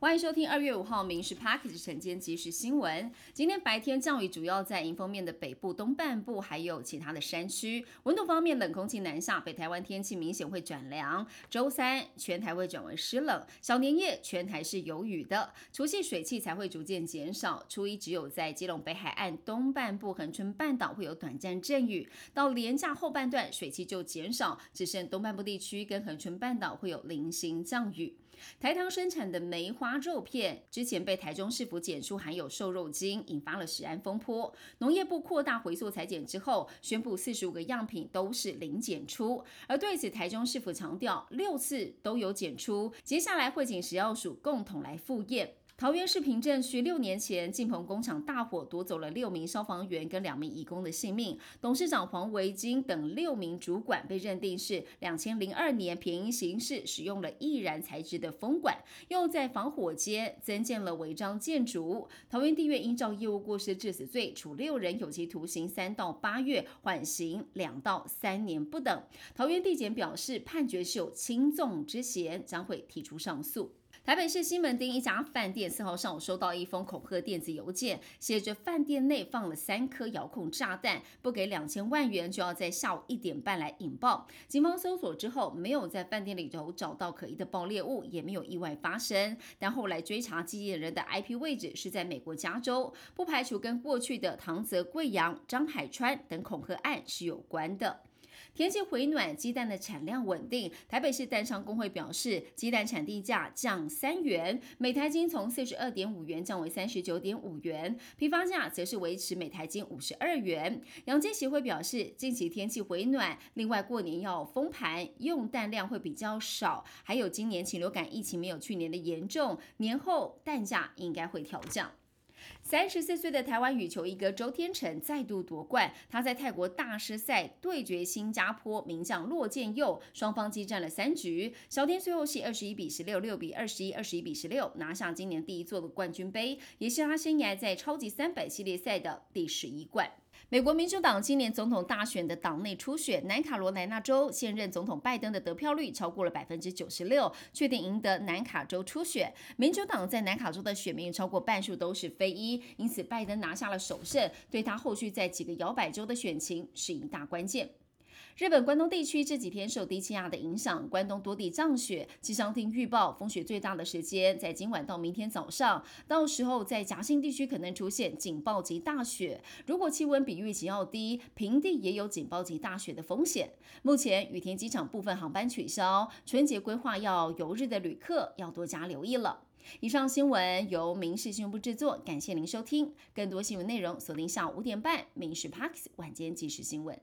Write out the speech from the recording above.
欢迎收听二月五号《民事 Package》晨间即时新闻。今天白天降雨主要在迎风面的北部、东半部，还有其他的山区。温度方面，冷空气南下，北台湾天气明显会转凉。周三全台会转为湿冷，小年夜全台是有雨的。除夕水汽才会逐渐减少。初一只有在基隆北海岸东半部、恒春半岛会有短暂阵雨。到连假后半段，水汽就减少，只剩东半部地区跟恒春半岛会有零星降雨。台糖生产的梅花肉片之前被台中市府检出含有瘦肉精，引发了食安风波。农业部扩大回溯裁剪之后，宣布四十五个样品都是零检出。而对此，台中市府强调六次都有检出，接下来会请食药署共同来复验。桃园市平镇区六年前进鹏工厂大火夺走了六名消防员跟两名义工的性命，董事长黄维金等六名主管被认定是两千零二年便宜行事，使用了易燃材质的风管，又在防火间增建了违章建筑。桃园地院依照业务过失致死罪，处六人有期徒刑三到八月，缓刑两到三年不等。桃园地检表示判决是有轻重之嫌，将会提出上诉。台北市西门町一家饭店四号上午收到一封恐吓电子邮件，写着饭店内放了三颗遥控炸弹，不给两千万元就要在下午一点半来引爆。警方搜索之后，没有在饭店里头找到可疑的爆裂物，也没有意外发生。但后来追查寄件人的 IP 位置是在美国加州，不排除跟过去的唐泽贵阳、张海川等恐吓案是有关的。天气回暖，鸡蛋的产量稳定。台北市蛋商工会表示，鸡蛋产地价降三元，每台斤从四十二点五元降为三十九点五元，批发价则是维持每台斤五十二元。养鸡协会表示，近期天气回暖，另外过年要封盘，用蛋量会比较少，还有今年禽流感疫情没有去年的严重，年后蛋价应该会调降。三十四岁的台湾羽球一哥周天成再度夺冠，他在泰国大师赛对决新加坡名将骆建佑，双方激战了三局，小天最后是二十一比十六、六比二十一、二十一比十六拿下今年第一座的冠军杯，也是他生涯在超级三百系列赛的第十一冠。美国民主党今年总统大选的党内初选，南卡罗来纳州现任总统拜登的得票率超过了百分之九十六，确定赢得南卡州初选。民主党在南卡州的选民超过半数都是非裔，因此拜登拿下了首胜，对他后续在几个摇摆州的选情是一大关键。日本关东地区这几天受低气压的影响，关东多地降雪。气象厅预报，风雪最大的时间在今晚到明天早上，到时候在夹心地区可能出现警报级大雪。如果气温比预期要低，平地也有警报级大雪的风险。目前羽田机场部分航班取消，春节规划要游日的旅客要多加留意了。以上新闻由民事新闻部制作，感谢您收听。更多新闻内容锁定下午五点半《民事 Parks 晚间即时新闻》。